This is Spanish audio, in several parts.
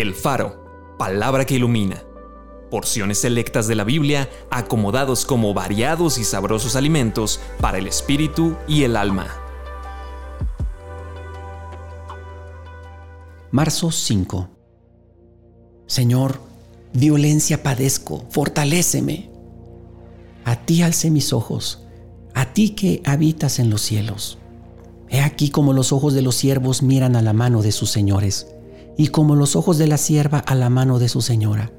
El Faro, palabra que ilumina. Porciones selectas de la Biblia acomodados como variados y sabrosos alimentos para el espíritu y el alma. Marzo 5. Señor, violencia padezco, fortaléceme. A ti alcé mis ojos, a ti que habitas en los cielos. He aquí como los ojos de los siervos miran a la mano de sus señores y como los ojos de la sierva a la mano de su señora,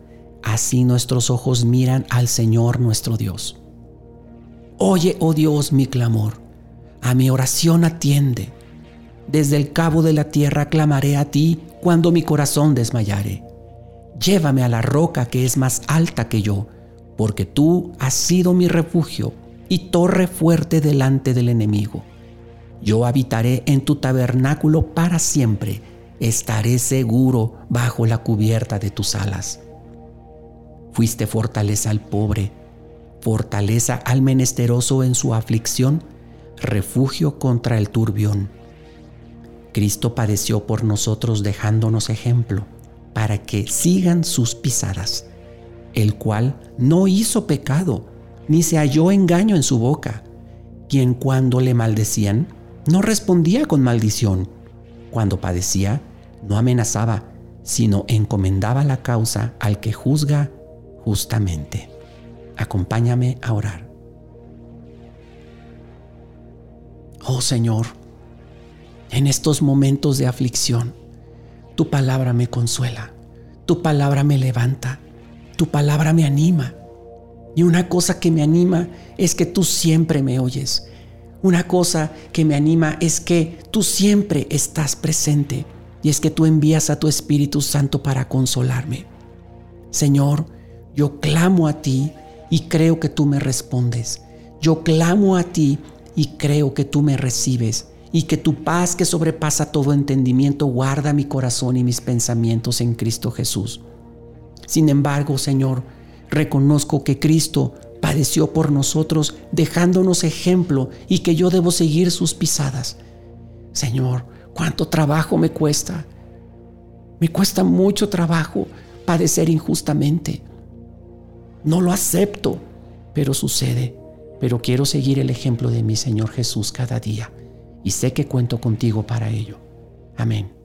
así nuestros ojos miran al Señor nuestro Dios. Oye, oh Dios, mi clamor, a mi oración atiende. Desde el cabo de la tierra clamaré a ti cuando mi corazón desmayare. Llévame a la roca que es más alta que yo, porque tú has sido mi refugio y torre fuerte delante del enemigo. Yo habitaré en tu tabernáculo para siempre estaré seguro bajo la cubierta de tus alas. Fuiste fortaleza al pobre, fortaleza al menesteroso en su aflicción, refugio contra el turbión. Cristo padeció por nosotros dejándonos ejemplo, para que sigan sus pisadas, el cual no hizo pecado, ni se halló engaño en su boca, quien cuando le maldecían, no respondía con maldición, cuando padecía, no amenazaba, sino encomendaba la causa al que juzga justamente. Acompáñame a orar. Oh Señor, en estos momentos de aflicción, tu palabra me consuela, tu palabra me levanta, tu palabra me anima. Y una cosa que me anima es que tú siempre me oyes. Una cosa que me anima es que tú siempre estás presente y es que tú envías a tu Espíritu Santo para consolarme. Señor, yo clamo a ti y creo que tú me respondes. Yo clamo a ti y creo que tú me recibes y que tu paz que sobrepasa todo entendimiento guarda mi corazón y mis pensamientos en Cristo Jesús. Sin embargo, Señor, reconozco que Cristo padeció por nosotros dejándonos ejemplo y que yo debo seguir sus pisadas. Señor, cuánto trabajo me cuesta. Me cuesta mucho trabajo padecer injustamente. No lo acepto, pero sucede. Pero quiero seguir el ejemplo de mi Señor Jesús cada día y sé que cuento contigo para ello. Amén.